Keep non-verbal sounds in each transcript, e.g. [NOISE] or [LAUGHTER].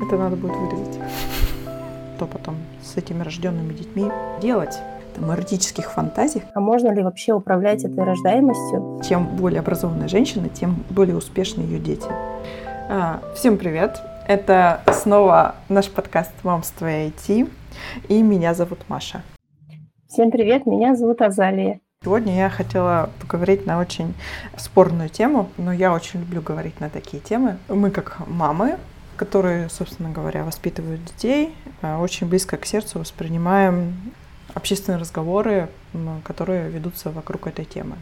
Это надо будет вырезать. Что потом с этими рожденными детьми делать? Там, эротических фантазиях. А можно ли вообще управлять этой рождаемостью? Чем более образованная женщина, тем более успешны ее дети. А, всем привет! Это снова наш подкаст «Мамство и IT». И меня зовут Маша. Всем привет, меня зовут Азалия. Сегодня я хотела поговорить на очень спорную тему, но я очень люблю говорить на такие темы. Мы как мамы которые, собственно говоря, воспитывают детей, э, очень близко к сердцу воспринимаем общественные разговоры, которые ведутся вокруг этой темы.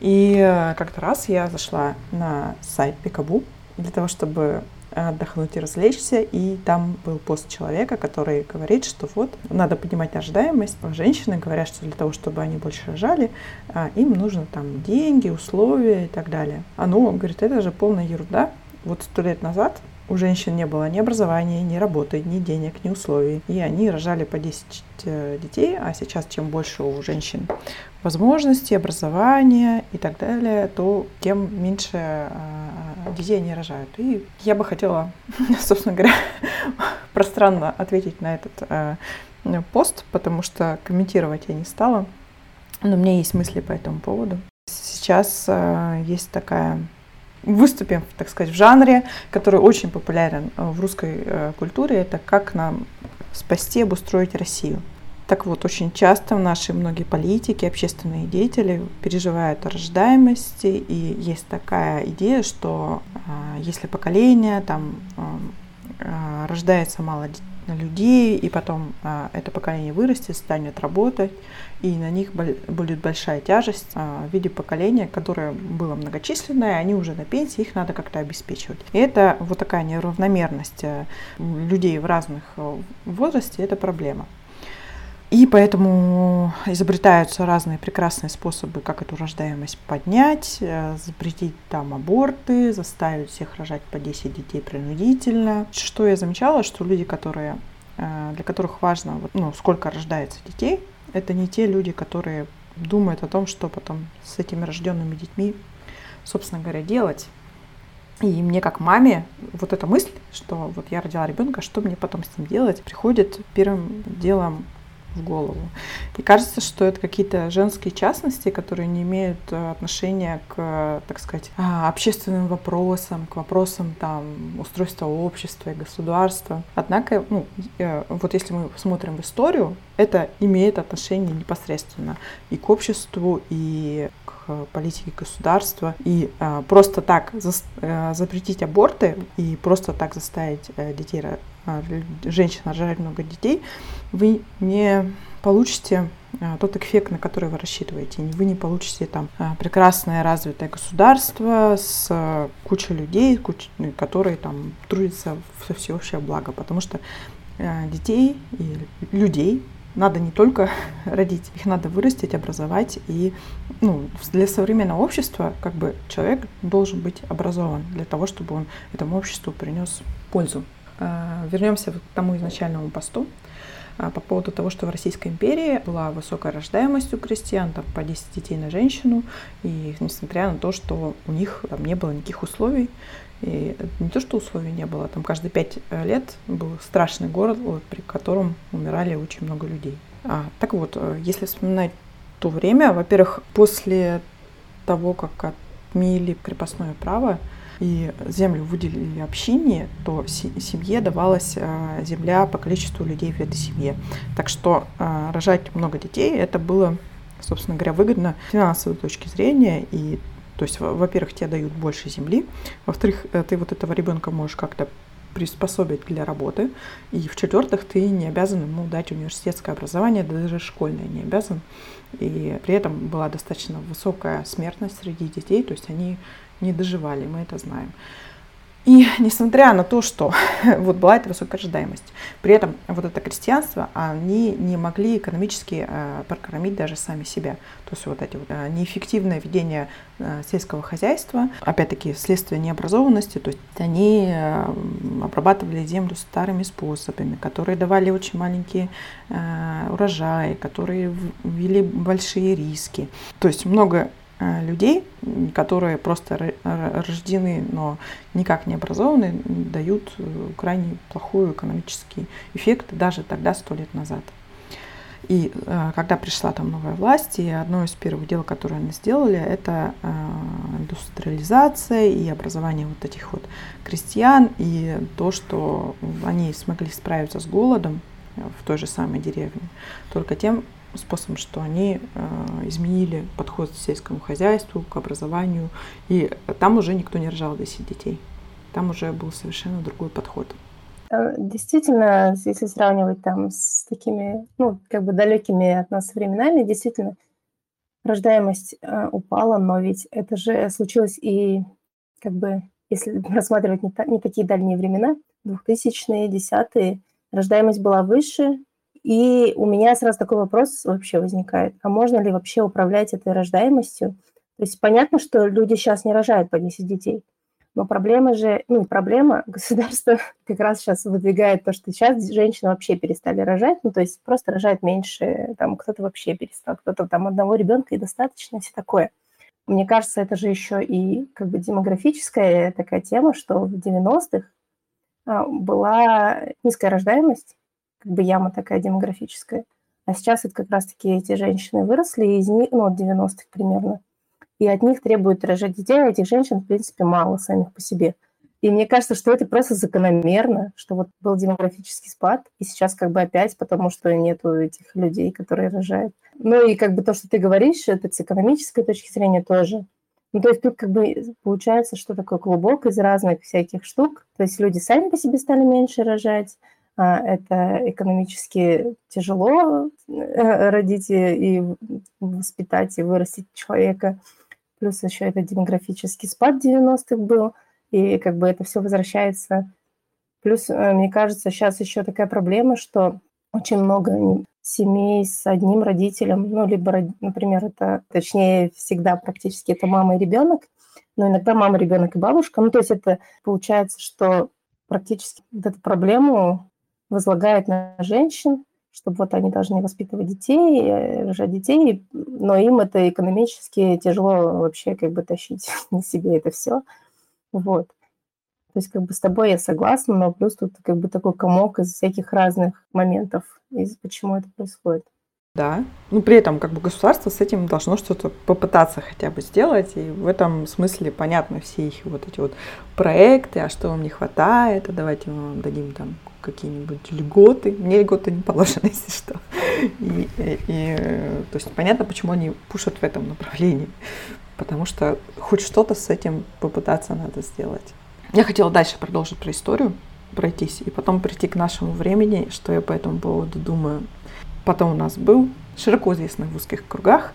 И э, как-то раз я зашла на сайт Пикабу для того, чтобы отдохнуть и развлечься, и там был пост человека, который говорит, что вот надо поднимать рождаемость. Женщины говорят, что для того, чтобы они больше рожали, э, им нужно там деньги, условия и так далее. А ну, говорит, это же полная ерунда. Вот сто лет назад у женщин не было ни образования, ни работы, ни денег, ни условий. И они рожали по 10 э, детей, а сейчас чем больше у женщин возможностей, образования и так далее, то тем меньше э, детей они рожают. И я бы хотела, [LAUGHS] собственно говоря, [LAUGHS] пространно ответить на этот э, пост, потому что комментировать я не стала. Но у меня есть мысли по этому поводу. Сейчас есть такая выступим, так сказать, в жанре, который очень популярен э, в русской э, культуре, это как нам спасти, обустроить Россию. Так вот, очень часто наши многие политики, общественные деятели переживают о рождаемости, и есть такая идея, что э, если поколение там рождается мало людей, и потом это поколение вырастет, станет работать, и на них будет большая тяжесть а, в виде поколения, которое было многочисленное, они уже на пенсии, их надо как-то обеспечивать. И это вот такая неравномерность а, людей в разных а, возрасте, это проблема. И поэтому изобретаются разные прекрасные способы, как эту рождаемость поднять, э, запретить там аборты, заставить всех рожать по 10 детей принудительно. Что я замечала, что люди, которые, э, для которых важно, ну, сколько рождается детей, это не те люди, которые думают о том, что потом с этими рожденными детьми, собственно говоря, делать. И мне как маме вот эта мысль, что вот я родила ребенка, что мне потом с ним делать, приходит первым делом в голову. И кажется, что это какие-то женские частности, которые не имеют э, отношения к, так сказать, а, общественным вопросам, к вопросам там, устройства общества и государства. Однако, ну, э, вот если мы смотрим в историю, это имеет отношение непосредственно и к обществу, и к политике государства. И а, просто так за, а, запретить аборты и просто так заставить а, детей женщин рожать много детей, вы не получите а, тот эффект, на который вы рассчитываете. Вы не получите там а, прекрасное развитое государство с кучей людей, куч... Ну, которые там трудятся в всеобщее благо, потому что детей и людей надо не только [LAUGHS] родить, их надо вырастить, образовать. И ну, для современного общества как бы человек должен быть образован для того, чтобы он этому обществу принес пользу. А, вернемся к тому изначальному посту а, по поводу того, что в Российской империи была высокая рождаемость у крестьян, там, по 10 детей на женщину, и несмотря на то, что у них там не было никаких условий, и не то, что условий не было, там каждые пять лет был страшный город, вот, при котором умирали очень много людей. А, так вот, э, если вспоминать то время, во-первых, после того, как отменили крепостное право, и землю выделили общине, то семье давалась а, земля по количеству людей в этой семье. Так что а, рожать много детей это было, собственно говоря, выгодно с финансовой точки зрения. И, то есть, во-первых, тебе дают больше земли, во-вторых, э, ты вот этого ребенка можешь как-то приспособить для работы. И в-четвертых, ты не обязан ему дать университетское образование, даже школьное не обязан. И при этом была достаточно высокая смертность среди детей, то есть они не доживали, мы это знаем. И несмотря на то, что [LAUGHS] вот была эта высокая ожидаемость, при этом вот это крестьянство, они не могли экономически э, прокормить даже сами себя. То есть вот эти вот э, неэффективное ведение э, сельского хозяйства, опять-таки следствие необразованности, то есть они обрабатывали землю старыми способами, которые давали очень маленькие урожаи, которые ввели большие риски. То есть много людей, которые просто рождены, но никак не образованы, дают э, крайне плохой экономический эффект даже тогда, сто лет назад. И э, когда пришла там новая власть, и одно из первых дел, которое они сделали, это э, индустриализация и образование вот этих вот крестьян, и то, что они смогли справиться с голодом в той же самой деревне, только тем способом, что они э, изменили подход к сельскому хозяйству, к образованию, и там уже никто не рожал 10 детей. Там уже был совершенно другой подход. Э, действительно, если сравнивать там с такими, ну, как бы далекими от нас временами, действительно, рождаемость э, упала, но ведь это же случилось и, как бы, если [LAUGHS] рассматривать не, та, не такие дальние времена, 2000-е, 10-е, рождаемость была выше, и у меня сразу такой вопрос вообще возникает, а можно ли вообще управлять этой рождаемостью? То есть понятно, что люди сейчас не рожают по 10 детей, но проблема же, ну, проблема [LAUGHS] государства как раз сейчас выдвигает то, что сейчас женщины вообще перестали рожать, ну, то есть просто рожают меньше, там кто-то вообще перестал, кто-то там одного ребенка и достаточно, все такое. Мне кажется, это же еще и как бы демографическая такая тема, что в 90-х а, была низкая рождаемость, как бы яма такая демографическая. А сейчас это как раз-таки эти женщины выросли, из них, ну, от 90-х примерно, и от них требуют рожать детей, а этих женщин, в принципе, мало самих по себе. И мне кажется, что это просто закономерно, что вот был демографический спад, и сейчас как бы опять, потому что нету этих людей, которые рожают. Ну и как бы то, что ты говоришь, это с экономической точки зрения тоже. Ну, то есть тут как бы получается, что такое клубок из разных всяких штук. То есть люди сами по себе стали меньше рожать, это экономически тяжело э, родить и воспитать и вырастить человека плюс еще это демографический спад 90-х был, и как бы это все возвращается. Плюс, э, мне кажется, сейчас еще такая проблема, что очень много семей с одним родителем, ну, либо, например, это, точнее, всегда практически это мама и ребенок, но иногда мама, ребенок и бабушка. Ну, то есть это получается, что практически вот эту проблему возлагает на женщин, чтобы вот они должны воспитывать детей, э, рожать детей, но им это экономически тяжело вообще как бы тащить [LAUGHS] на себе это все. Вот. То есть как бы с тобой я согласна, но плюс тут как бы такой комок из всяких разных моментов, из почему это происходит. Да, ну при этом как бы государство с этим должно что-то попытаться хотя бы сделать, и в этом смысле понятно все их вот эти вот проекты, а что вам не хватает, а давайте мы вам дадим там какие-нибудь льготы. Мне льготы не положены, [LAUGHS] если что. И, и, и, то есть понятно, почему они пушат в этом направлении. Потому что хоть что-то с этим попытаться надо сделать. Я хотела дальше продолжить про историю, пройтись, и потом прийти к нашему времени, что я по этому поводу думаю. Потом у нас был широко известный в узких кругах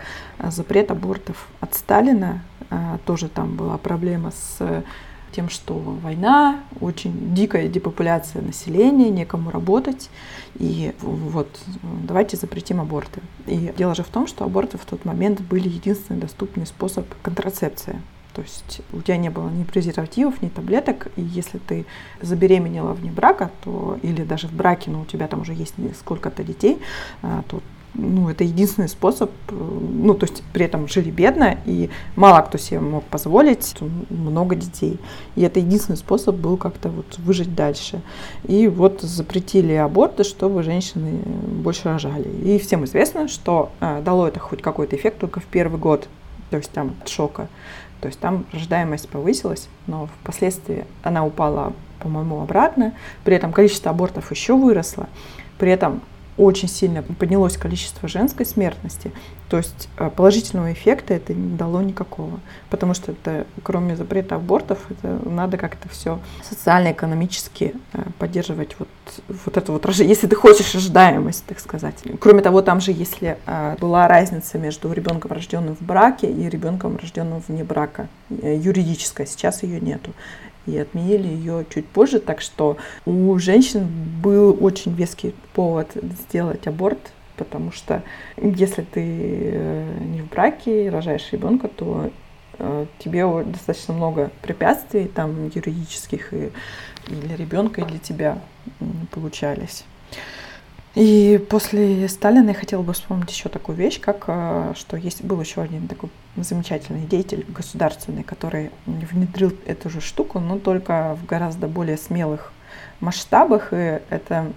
запрет абортов от Сталина. А, тоже там была проблема с тем, что война, очень дикая депопуляция населения, некому работать, и вот давайте запретим аборты. И дело же в том, что аборты в тот момент были единственный доступный способ контрацепции. То есть у тебя не было ни презервативов, ни таблеток, и если ты забеременела вне брака, то или даже в браке, но у тебя там уже есть сколько-то детей, а, то ну, это единственный способ, э, ну, то есть при этом жили бедно, и мало кто себе мог позволить много детей. И это единственный способ был как-то вот выжить дальше. И вот запретили аборты, чтобы женщины больше рожали. И всем известно, что э, дало это хоть какой-то эффект только в первый год, то есть там от шока. То есть там рождаемость повысилась, но впоследствии она упала, по-моему, обратно. При этом количество абортов еще выросло. При этом очень сильно поднялось количество женской смертности, то есть э, положительного эффекта это не дало никакого, потому что это, кроме запрета абортов, это надо как-то все социально-экономически э, поддерживать вот, вот это вот, если ты хочешь ожидаемость, так сказать. Кроме того, там же, если э, была разница между ребенком, рожденным в браке, и ребенком, рожденным вне брака, юридическая, сейчас ее нету и отменили ее чуть позже, так что у женщин был очень веский повод сделать аборт, потому что если ты э, не в браке рожаешь ребенка, то э, тебе достаточно много препятствий там юридических и для ребенка, и для тебя получались. И после Сталина я хотела бы вспомнить еще такую вещь, как э, что есть был еще один такой замечательный деятель государственный, который внедрил эту же штуку, но только в гораздо более смелых масштабах. И это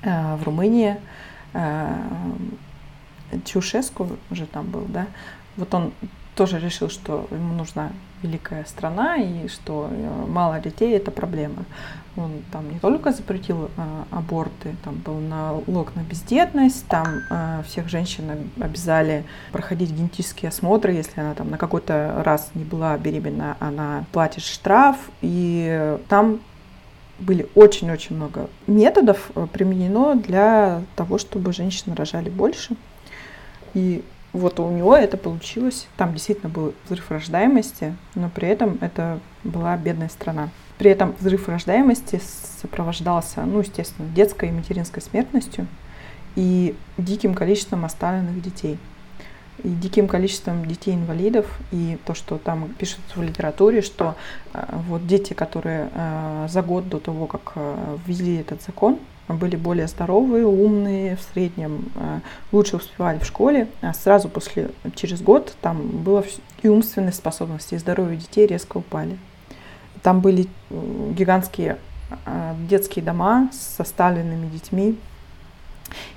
э, в Румынии э, Чушеску уже там был, да. Вот он тоже решил, что ему нужна великая страна и что э, мало детей это проблема. Он там не только запретил э, аборты, там был налог на бездетность, там э, всех женщин обязали проходить генетические осмотры, если она там на какой-то раз не была беременна, она платит штраф, и там были очень-очень много методов применено для того, чтобы женщины рожали больше. И вот у него это получилось. Там действительно был взрыв рождаемости, но при этом это была бедная страна. При этом взрыв рождаемости сопровождался, ну, естественно, детской и материнской смертностью и диким количеством оставленных детей. И диким количеством детей-инвалидов, и то, что там пишется в литературе, что э, вот дети, которые э, за год до того, как э, ввели этот закон, были более здоровые, умные, в среднем э, лучше успевали в школе. А сразу после, через год там было и умственные способности, и здоровье детей резко упали. Там были гигантские э, детские дома с оставленными детьми,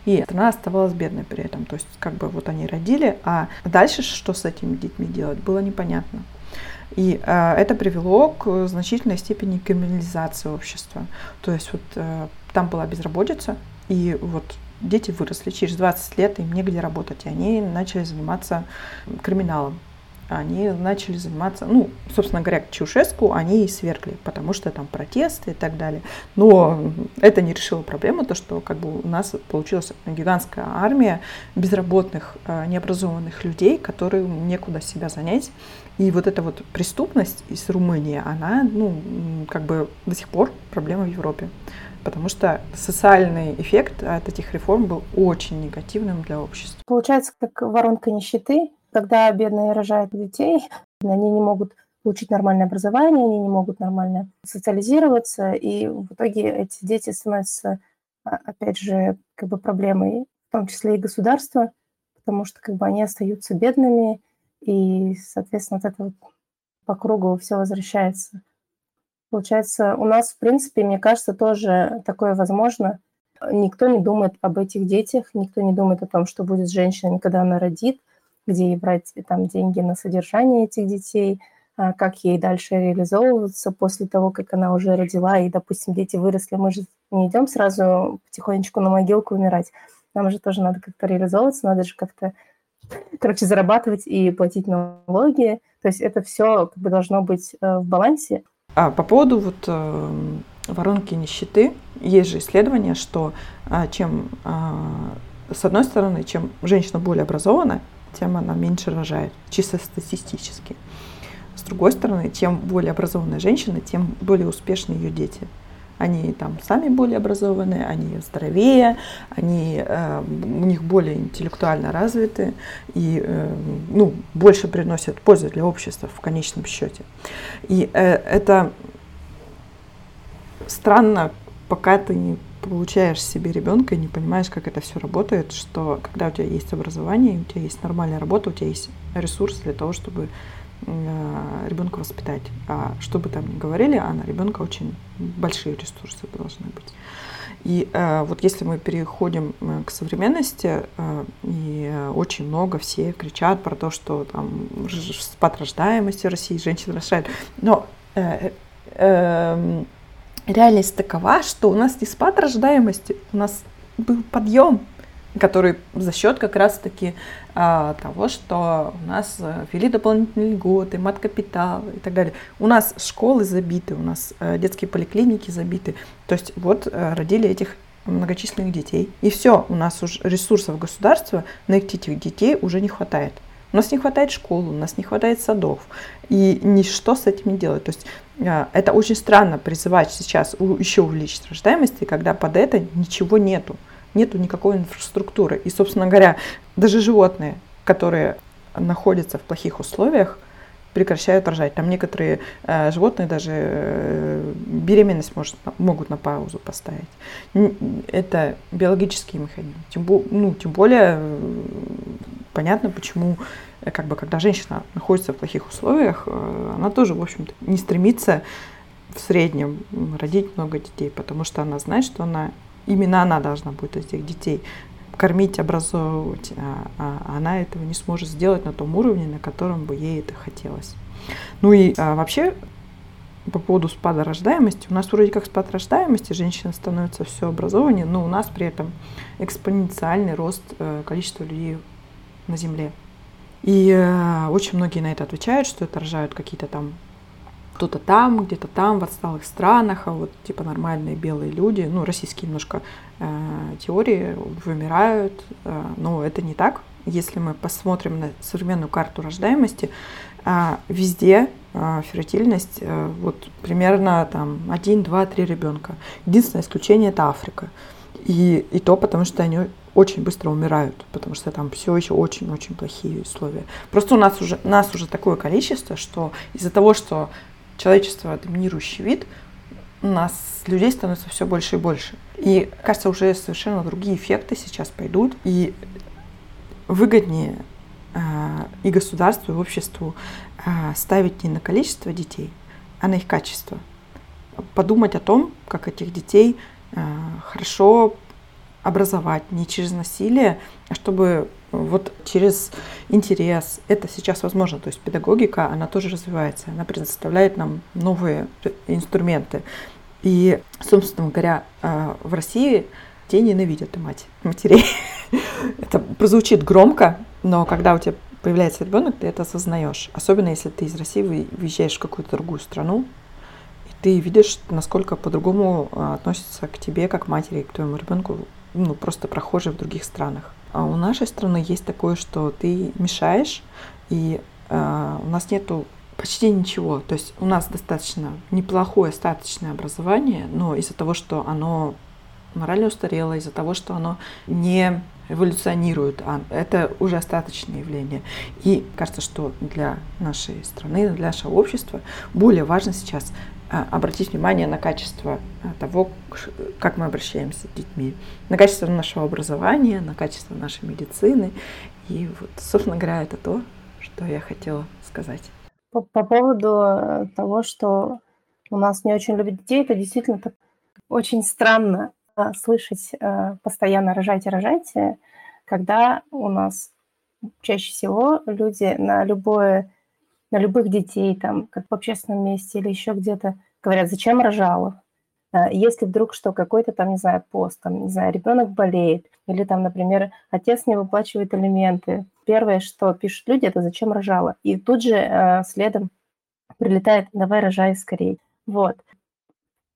и страна оставалась бедной при этом. То есть, как бы вот они родили, а дальше что с этими детьми делать, было непонятно. И э, это привело к значительной степени криминализации общества. То есть вот э, там была безработица, и вот дети выросли, через 20 лет им негде работать, и они начали заниматься криминалом. Они начали заниматься, ну, собственно говоря, Чаушеску они и свергли, потому что там протесты и так далее. Но это не решило проблему, то, что как бы у нас получилась гигантская армия безработных, э, необразованных людей, которые некуда себя занять. И вот эта вот преступность из Румынии, она, ну, как бы до сих пор проблема в Европе потому что социальный эффект от этих реформ был очень негативным для общества. Получается, как воронка нищеты, когда бедные рожают детей, они не могут получить нормальное образование, они не могут нормально социализироваться, и в итоге эти дети становятся, а, опять же, как бы проблемой, в том числе и государства, потому что как бы они остаются бедными, и, соответственно, вот это вот по кругу все возвращается. Получается, у нас, в принципе, мне кажется, тоже такое возможно. Никто не думает об этих детях, никто не думает о том, что будет с женщиной, когда она родит, где ей брать там деньги на содержание этих детей, а, как ей дальше реализовываться после того, как она уже родила, и, допустим, дети выросли, мы же не идем сразу потихонечку на могилку умирать. Нам же тоже надо как-то реализовываться, надо же как-то, короче, зарабатывать и платить налоги. То есть это все как бы должно быть э, в балансе. А по поводу вот э, воронки нищеты, есть же исследование, что э, чем, э, с одной стороны, чем женщина более образована, тем она меньше рожает, чисто статистически. С другой стороны, чем более образованная женщина, тем более успешны ее дети. Они там сами более образованные, они здоровее, они, э, у них более интеллектуально развиты и э, ну, больше приносят пользу для общества в конечном счете. И э, это странно, пока ты не получаешь себе ребенка и не понимаешь, как это все работает, что когда у тебя есть образование, у тебя есть нормальная работа, у тебя есть ресурс для того, чтобы ребенка воспитать. А что бы там ни говорили, а на ребенка очень большие ресурсы должны быть. И э, вот если мы переходим э, к современности, э, и очень много все кричат про то, что там спад рождаемости России, женщины рожают. Но э, э, реальность такова, что у нас не спад рождаемости, у нас был подъем который за счет как раз-таки а, того, что у нас э, ввели дополнительные льготы, мат-капитал и так далее. У нас школы забиты, у нас а, детские поликлиники забиты. То есть вот а, родили этих многочисленных детей. И все, у нас уже ресурсов государства на этих детей уже не хватает. У нас не хватает школ, у нас не хватает садов. И ничто с этим не делать. То есть это очень странно призывать сейчас еще увеличить рождаемость, когда под это ничего нету нету никакой инфраструктуры. И, собственно говоря, даже животные, которые находятся в плохих условиях, прекращают рожать. Там некоторые э, животные даже э, беременность может, могут на паузу поставить. Это биологический механизм. Тем, ну, тем более э, понятно, почему э, как бы, когда женщина находится в плохих условиях, э, она тоже, в общем-то, не стремится в среднем родить много детей, потому что она знает, что она именно она должна будет этих детей кормить, образовывать, а, а она этого не сможет сделать на том уровне, на котором бы ей это хотелось. Ну и а, вообще по поводу спада рождаемости. У нас вроде как спад рождаемости, женщины становятся все образованнее, но у нас при этом экспоненциальный рост э, количества людей на Земле. И э, очень многие на это отвечают, что это рожают какие-то там кто-то там, где-то там, в отсталых странах, а вот типа нормальные белые люди, ну, российские немножко э, теории вымирают, э, но это не так. Если мы посмотрим на современную карту рождаемости, э, везде э, ферритильность э, вот примерно там 1, 2, 3 ребенка. Единственное исключение это Африка. И, и то потому, что они очень быстро умирают, потому что там все еще очень-очень плохие условия. Просто у нас уже, нас уже такое количество, что из-за того, что человечество доминирующий вид, у нас людей становится все больше и больше. И, кажется, уже совершенно другие эффекты сейчас пойдут, и выгоднее э, и государству, и обществу э, ставить не на количество детей, а на их качество. Подумать о том, как этих детей э, хорошо образовать, не через насилие, а чтобы вот через интерес это сейчас возможно. То есть педагогика, она тоже развивается, она предоставляет нам новые инструменты. И, собственно говоря, э, в России те ненавидят мать, матерей. [LAUGHS] это прозвучит громко, но когда у тебя появляется ребенок, ты это осознаешь. Особенно если ты из России выезжаешь в какую-то другую страну, и ты видишь, насколько по-другому э, относятся к тебе, как матери, к твоему ребенку, ну, просто прохожие в других странах. А у нашей страны есть такое, что ты мешаешь, и э, у нас нету почти ничего. То есть у нас достаточно неплохое остаточное образование, но из-за того, что оно морально устарело, из-за того, что оно не эволюционирует, а это уже остаточное явление. И кажется, что для нашей страны, для нашего общества более важно сейчас обратить внимание на качество а, того, как мы обращаемся с детьми, на качество нашего образования, на качество нашей медицины. И вот, собственно говоря, это то, что я хотела сказать. По, по поводу э, того, что у нас не очень любят детей, это действительно так, очень странно а, слышать э, постоянно «рожайте, рожайте», когда у нас чаще всего люди на любое на любых детей, там, как в общественном месте или еще где-то, говорят, зачем рожала? Э, если вдруг что, какой-то там, не знаю, пост, там, не знаю, ребенок болеет, или там, например, отец не выплачивает алименты, первое, что пишут люди, это зачем рожала? И тут же э, следом прилетает, давай рожай скорее. Вот.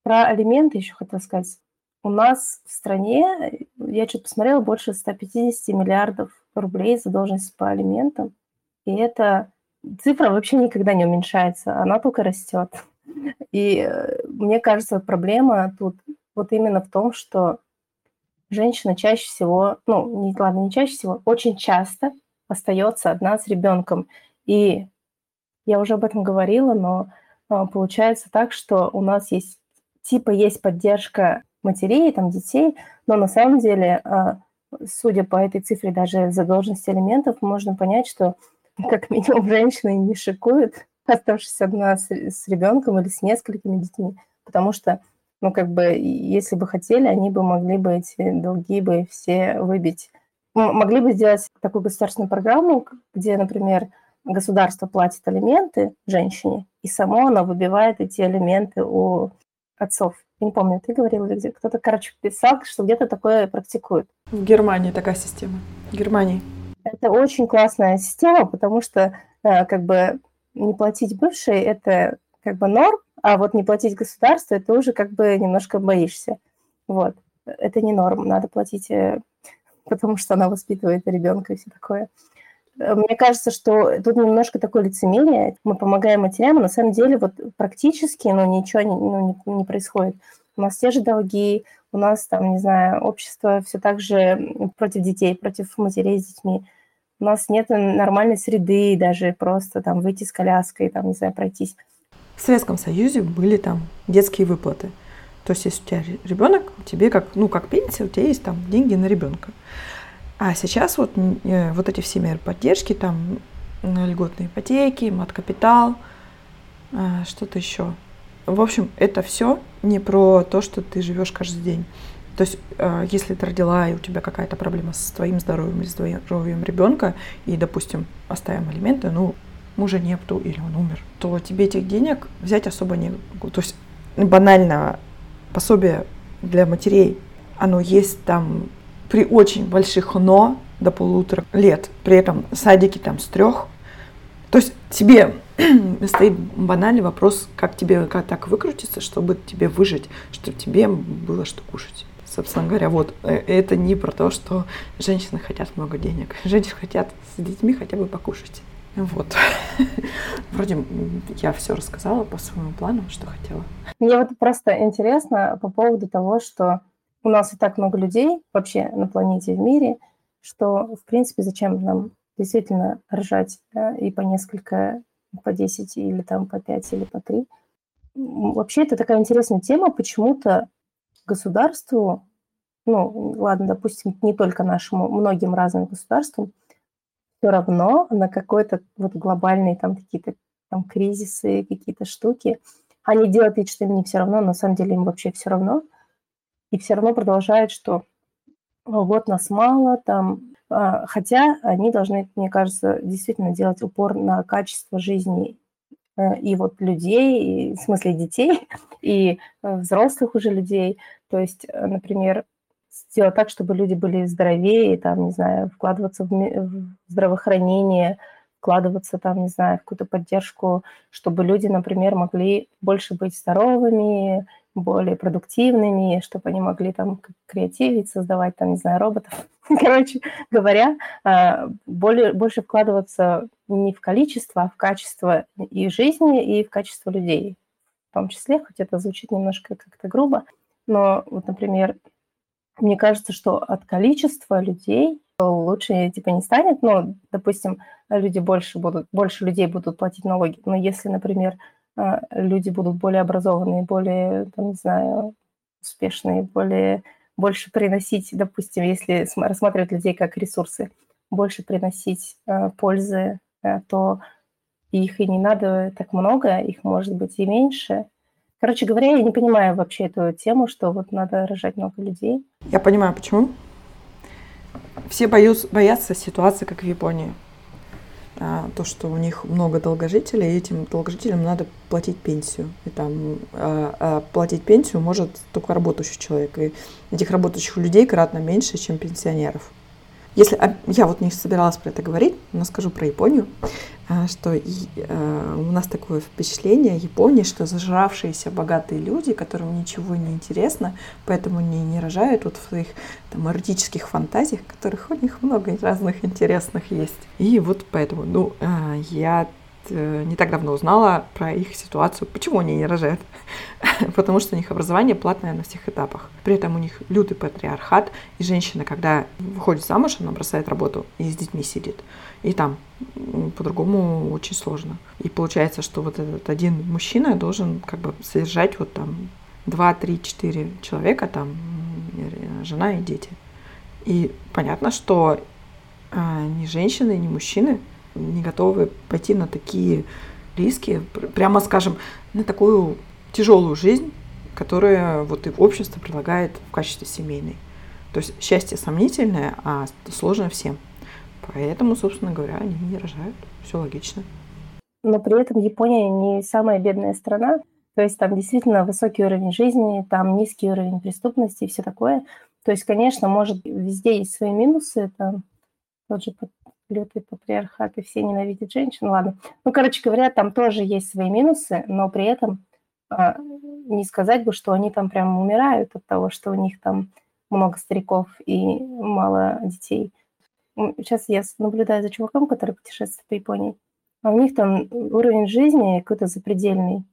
Про алименты еще хотела сказать. У нас в стране, я что-то посмотрела, больше 150 миллиардов рублей задолженность по алиментам. И это цифра вообще никогда не уменьшается, она только растет. И э, мне кажется, проблема тут вот именно в том, что женщина чаще всего, ну, не, ладно, не чаще всего, очень часто остается одна с ребенком. И я уже об этом говорила, но а, получается так, что у нас есть, типа есть поддержка матерей, там, детей, но на самом деле, а, судя по этой цифре даже задолженности алиментов, можно понять, что как минимум женщины не шикуют, оставшись одна с, с ребенком или с несколькими детьми, потому что, ну, как бы, если бы хотели, они бы могли бы эти долги бы все выбить. Могли бы сделать такую государственную программу, где, например, государство платит алименты женщине, и само оно выбивает эти алименты у отцов. Я не помню, ты говорил где? Кто-то, короче, писал, что где-то такое практикуют. В Германии такая система. В Германии. Это очень классная система, потому что э, как бы не платить бывшей – это как бы норм, а вот не платить государству – это уже как бы немножко боишься. Вот. Это не норм, надо платить, э, [LAUGHS] потому что она воспитывает ребенка и все такое. Мне кажется, что тут немножко такое лицемерие. Мы помогаем матерям, а на самом деле вот практически ну, ничего не, ну, не, не происходит. У нас те же долги, у нас там, не знаю, общество все так же против детей, против матерей с детьми. У нас нет нормальной среды, даже просто там выйти с коляской, там, не знаю, пройтись. В Советском Союзе были там детские выплаты. То есть, если у тебя ребенок, тебе как, ну, как пенсия, у тебя есть там деньги на ребенка. А сейчас вот, э, вот эти все меры поддержки, там льготные ипотеки, мат-капитал, э, что-то еще. В общем, это все не про то, что ты живешь каждый день. То есть, э, если ты родила, и у тебя какая-то проблема с твоим здоровьем или здоровьем ребенка, и, допустим, оставим алименты, ну, мужа нету или он умер, то тебе этих денег взять особо не То есть, банально пособие для матерей, оно есть там при очень больших но до полутора лет. При этом садики там с трех. То есть тебе [CLEARS THROAT] стоит банальный вопрос, как тебе как так выкрутиться, чтобы тебе выжить, чтобы тебе было что кушать собственно говоря, вот э, это не про то, что женщины хотят много денег. [LAUGHS] Женщины хотят с детьми хотя бы покушать. Вот. [LAUGHS] Вроде я все рассказала по своему плану, что хотела. Мне вот просто интересно по поводу того, что у нас и так много людей вообще на планете в мире, что, в принципе, зачем нам действительно рожать да, и по несколько, по 10 или там по 5 или по 3. Вообще это такая интересная тема. Почему-то государству ну, ладно, допустим, не только нашему, многим разным государствам, все равно на какой-то вот глобальные там какие-то там кризисы, какие-то штуки, они делают вид, что им не все равно, на самом деле им вообще все равно, и все равно продолжают, что вот нас мало, там, а, хотя они должны, мне кажется, действительно делать упор на качество жизни и вот людей, и, в смысле детей, [LAUGHS] и э, взрослых уже людей. То есть, э, например, сделать так, чтобы люди были здоровее, там, не знаю, вкладываться в, в здравоохранение, вкладываться там, не знаю, в какую-то поддержку, чтобы люди, например, могли больше быть здоровыми, более продуктивными, чтобы они могли там креативить, создавать там, не знаю, роботов. [LAUGHS] Короче говоря, а, более, больше вкладываться не в количество, а в качество и жизни, и в качество людей. В том числе, хоть это звучит немножко как-то грубо, но вот, например, мне кажется, что от количества людей лучше типа не станет, но, допустим, люди больше будут, больше людей будут платить налоги. Но если, например, люди будут более образованные, более, там, не знаю, успешные, более больше приносить, допустим, если рассматривать людей как ресурсы, больше приносить э, пользы, э, то их и не надо так много, их может быть и меньше, Короче говоря, я не понимаю вообще эту тему, что вот надо рожать много людей. Я понимаю, почему. Все боюсь, боятся ситуации, как в Японии. А, то, что у них много долгожителей, и этим долгожителям надо платить пенсию. И там а, а платить пенсию может только работающий человек. И этих работающих людей кратно меньше, чем пенсионеров. Если а, я вот не собиралась про это говорить, но скажу про Японию, а, что а, у нас такое впечатление Японии, что зажравшиеся богатые люди, которым ничего не интересно, поэтому они не рожают вот в своих там эротических фантазиях, которых у них много разных интересных есть. И вот поэтому, ну, я Э, не так давно узнала про их ситуацию. Почему они не рожают? [LAUGHS] Потому что у них образование платное на всех этапах. При этом у них лютый патриархат, и женщина, когда выходит замуж, она бросает работу и с детьми сидит. И там по-другому очень сложно. И получается, что вот этот один мужчина должен как бы содержать вот там два, три, четыре человека, там жена и дети. И понятно, что а, ни женщины, ни мужчины – не готовы пойти на такие риски, прямо скажем, на такую тяжелую жизнь, которая вот и общество предлагает в качестве семейной. То есть счастье сомнительное, а сложно всем. Поэтому, собственно говоря, они не рожают. Все логично. Но при этом Япония не самая бедная страна. То есть там действительно высокий уровень жизни, там низкий уровень преступности и все такое. То есть, конечно, может, везде есть свои минусы. Там тот же лютый патриархат, и все ненавидят женщин. Ладно. Ну, короче говоря, там тоже есть свои минусы, но при этом а, не сказать бы, что они там прям умирают от того, что у них там много стариков и мало детей. Сейчас я наблюдаю за чуваком, который путешествует по Японии, а у них там уровень жизни какой-то запредельный.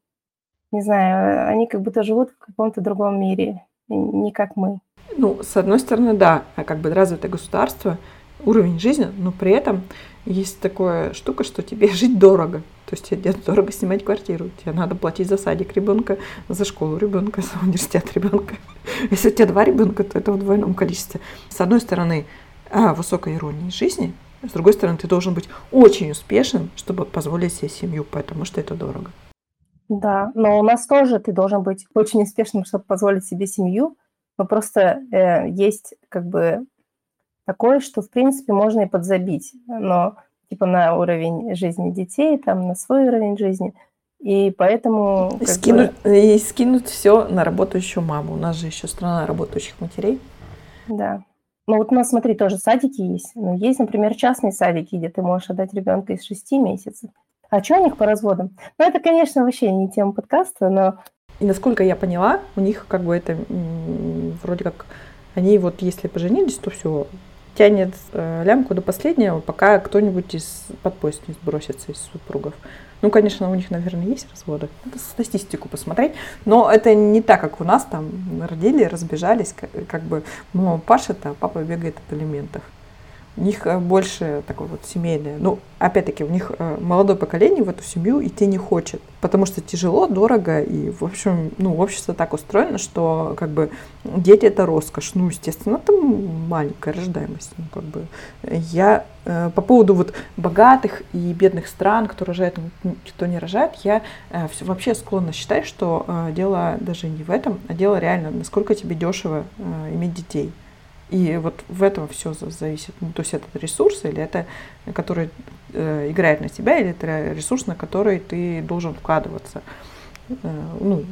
Не знаю, они как будто живут в каком-то другом мире, не как мы. Ну, с одной стороны, да, а как бы развитое государство – уровень жизни, но при этом есть такая штука, что тебе [LAUGHS] жить дорого. То есть тебе дорого снимать квартиру, тебе надо платить за садик ребенка, за школу ребенка, [LAUGHS] за университет ребенка. Если у тебя два ребенка, то это в двойном количестве. С одной стороны, а, высокая ирония жизни, с другой стороны, ты должен быть очень успешным, чтобы позволить себе семью, потому что это дорого. Да, но у нас тоже ты должен быть очень успешным, чтобы позволить себе семью. Но просто э, есть как бы такое, что в принципе можно и подзабить, но типа на уровень жизни детей, там на свой уровень жизни. И поэтому... Скинуть, бы... И скинуть все на работающую маму. У нас же еще страна работающих матерей. Да. Ну вот у нас, смотри, тоже садики есть. Но есть, например, частные садики, где ты можешь отдать ребенка из шести месяцев. А что у них по разводам? Ну, это, конечно, вообще не тема подкаста, но... И насколько я поняла, у них как бы это вроде как... Они вот если поженились, то все, тянет э, лямку до последнего, пока кто-нибудь из под поезд не сбросится из супругов. Ну, конечно, у них, наверное, есть разводы. Надо статистику посмотреть. Но это не так, как у нас там родили, разбежались, как, как бы мама пашет, а папа бегает от элементов у них э, больше такое вот семейное. Ну, опять-таки, у них э, молодое поколение в эту семью идти не хочет, потому что тяжело, дорого, и, в общем, ну, общество так устроено, что, как бы, дети – это роскошь. Ну, естественно, там маленькая рождаемость. Ну, как бы, я э, по поводу вот богатых и бедных стран, кто рожает, кто не рожает, я вообще склонна считать, что дело даже не в этом, а дело реально, насколько тебе дешево иметь детей. И вот в этом все зависит. Ну, то есть это ресурс, или это, который э, играет на тебя, или это ресурс, на который ты должен вкладываться. Э, ну,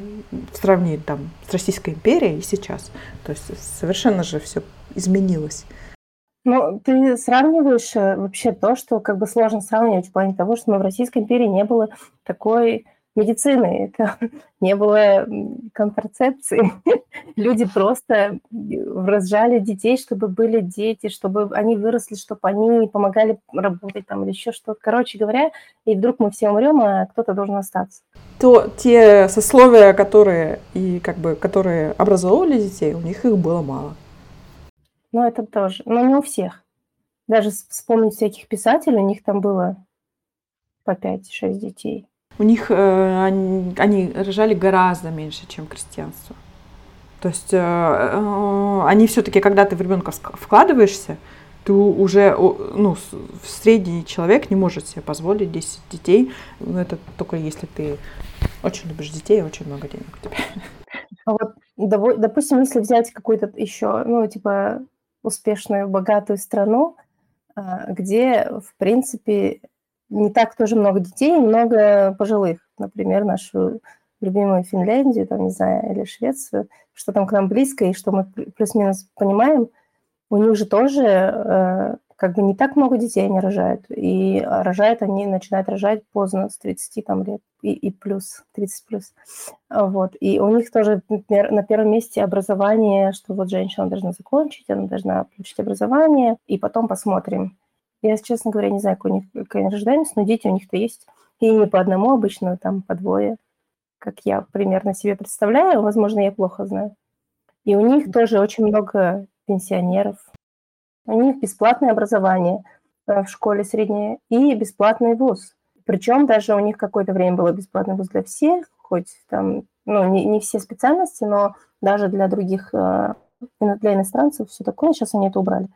в сравнении там с Российской империей и сейчас. То есть совершенно же все изменилось. Ну, ты сравниваешь э, вообще то, что как бы сложно сравнивать в плане того, что ну, в Российской империи не было такой медицины, это [LAUGHS] не было контрацепции. [LAUGHS] Люди просто рожали детей, чтобы были дети, чтобы они выросли, чтобы они помогали работать там или еще что-то. Короче говоря, и вдруг мы все умрем, а кто-то должен остаться. То те сословия, которые и как бы которые образовывали детей, у них их было мало. Ну, это тоже. Но не у всех. Даже вспомнить всяких писателей, у них там было по 5-6 детей. У них э, они, они рожали гораздо меньше, чем крестьянство. То есть э, э, они все-таки, когда ты в ребенка вкладываешься, ты уже, ну, средний человек не может себе позволить 10 детей. Ну, это только если ты очень любишь детей и очень много денег у тебя. А вот, допустим, если взять какую-то еще, ну, типа, успешную, богатую страну, а, где, в принципе, не так тоже много детей, много пожилых. Например, нашу любимую Финляндию, там, не знаю, или Швецию, что там к нам близко, и что мы плюс-минус понимаем, у них же тоже э, как бы не так много детей они рожают. И рожают они, начинают рожать поздно, с 30 там, лет и, и плюс, 30 плюс. Вот. И у них тоже на первом месте образование, что вот женщина должна закончить, она должна получить образование, и потом посмотрим, я, честно говоря, не знаю, какой у них какая рождаемость, но дети у них-то есть. И не по одному обычно, там по двое, как я примерно себе представляю. Возможно, я плохо знаю. И у них тоже очень много пенсионеров. У них бесплатное образование э, в школе среднее и бесплатный вуз. Причем даже у них какое-то время было бесплатный вуз для всех, хоть там, ну, не, не все специальности, но даже для других, э, для иностранцев все такое, сейчас они это убрали.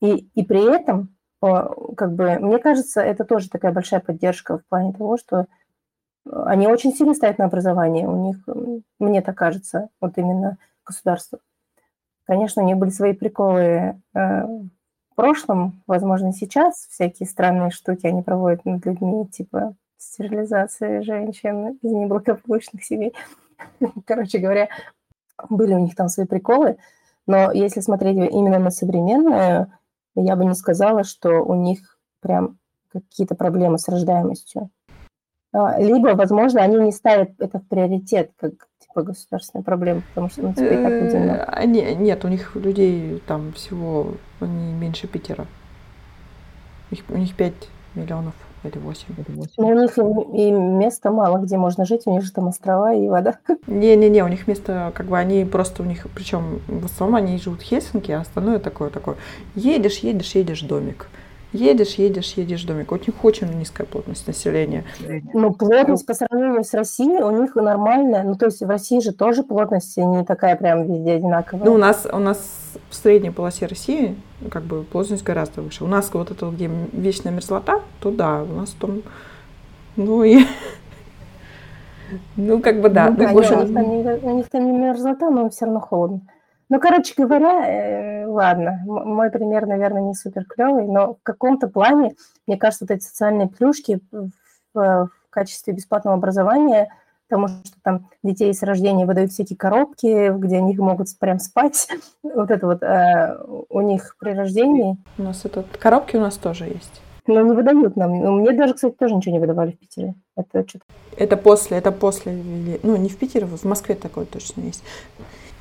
И, и при этом как бы, мне кажется, это тоже такая большая поддержка в плане того, что они очень сильно стоят на образовании. У них, мне так кажется, вот именно государство. Конечно, у них были свои приколы э, в прошлом, возможно, сейчас всякие странные штуки они проводят над людьми, типа стерилизации женщин из неблагополучных семей. [LAUGHS] Короче говоря, были у них там свои приколы, но если смотреть именно на современную я бы не сказала, что у них прям какие-то проблемы с рождаемостью. А, либо, возможно, они не ставят это в приоритет, как типа государственная проблема, потому что ну, типа, и так людей много. Нет, у них людей там всего они меньше Питера. У них, у них 5 миллионов или 8. Но у них и, и места мало, где можно жить, у них же там острова и вода. [LAUGHS] Не-не-не, у них место, как бы они просто у них, причем в основном они живут в Хельсинки, а остальное такое такое. Едешь, едешь, едешь домик. Едешь, едешь, едешь домик. У них очень низкая плотность населения. Ну, плотность по сравнению с Россией у них нормальная. Ну, то есть в России же тоже плотность не такая прям везде одинаковая. Ну, у нас, у нас в средней полосе России как бы плотность гораздо выше. У нас вот это, где вечная мерзлота, то да, у нас там, ну и [LAUGHS] ну, как бы да. Ну, да, ну, нет, у, них там не, у них там не мерзлота, но все равно холодно. Ну, короче говоря, э, ладно, мой пример, наверное, не супер клевый, но в каком-то плане, мне кажется, вот эти социальные плюшки в, в качестве бесплатного образования, потому что там детей с рождения выдают всякие коробки, где они могут прям спать, [LAUGHS] вот это вот э, у них при рождении. У нас это коробки у нас тоже есть. Но не выдают нам. Ну, мне даже, кстати, тоже ничего не выдавали в Питере. Это что-то. Это после, это после, ну не в Питере, в Москве такое точно есть.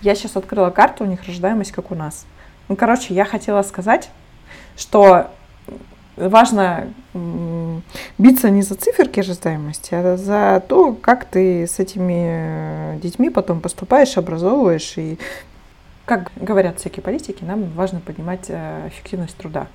Я сейчас открыла карту, у них рождаемость как у нас. Ну, короче, я хотела сказать, что важно биться не за циферки рождаемости, а за то, как ты с этими детьми потом поступаешь, образовываешь. И, как говорят всякие политики, нам важно поднимать э, эффективность труда.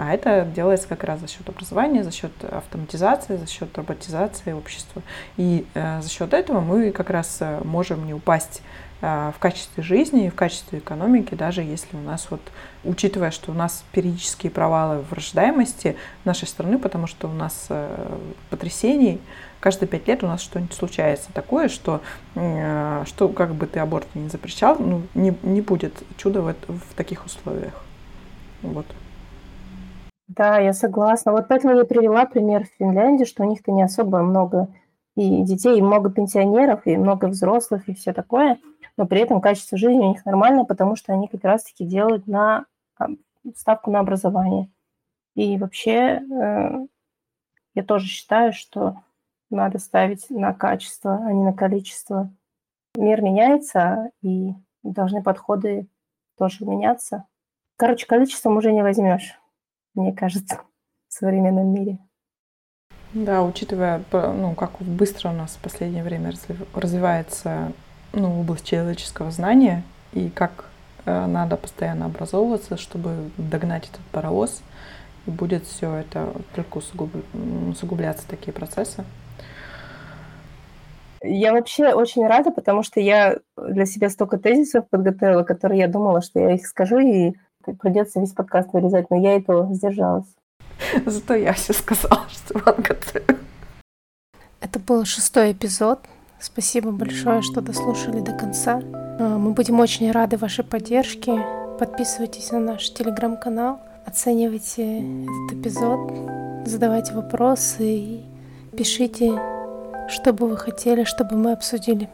А это делается как раз за счет образования, за счет автоматизации, за счет роботизации общества. И э, за счет этого мы как раз э, можем не упасть э, в качестве жизни и в качестве экономики, даже если у нас вот, учитывая, что у нас периодические провалы в рождаемости нашей страны, потому что у нас э, потрясений, каждые пять лет у нас что-нибудь случается такое, что, э, что как бы ты аборт не запрещал, ну, не, не будет чуда в, в таких условиях. Вот. Да, я согласна. Вот поэтому я привела пример в Финляндии, что у них-то не особо много и детей, и много пенсионеров, и много взрослых, и все такое, но при этом качество жизни у них нормально, потому что они как раз-таки делают на а, ставку на образование. И вообще э, я тоже считаю, что надо ставить на качество, а не на количество. Мир меняется, и должны подходы тоже меняться. Короче, количеством уже не возьмешь мне кажется, в современном мире. Да, учитывая, ну, как быстро у нас в последнее время развивается ну, область человеческого знания и как э, надо постоянно образовываться, чтобы догнать этот паровоз, и будет все это только усугуб... усугубляться такие процессы. Я вообще очень рада, потому что я для себя столько тезисов подготовила, которые я думала, что я их скажу, и придется весь подкаст вырезать, но я этого сдержалась. Зато я все сказала, что подготовила. Это был шестой эпизод. Спасибо большое, что дослушали до конца. А, мы будем очень рады вашей поддержке. Подписывайтесь на наш телеграм-канал, оценивайте этот эпизод, задавайте вопросы и пишите, что бы вы хотели, чтобы мы обсудили.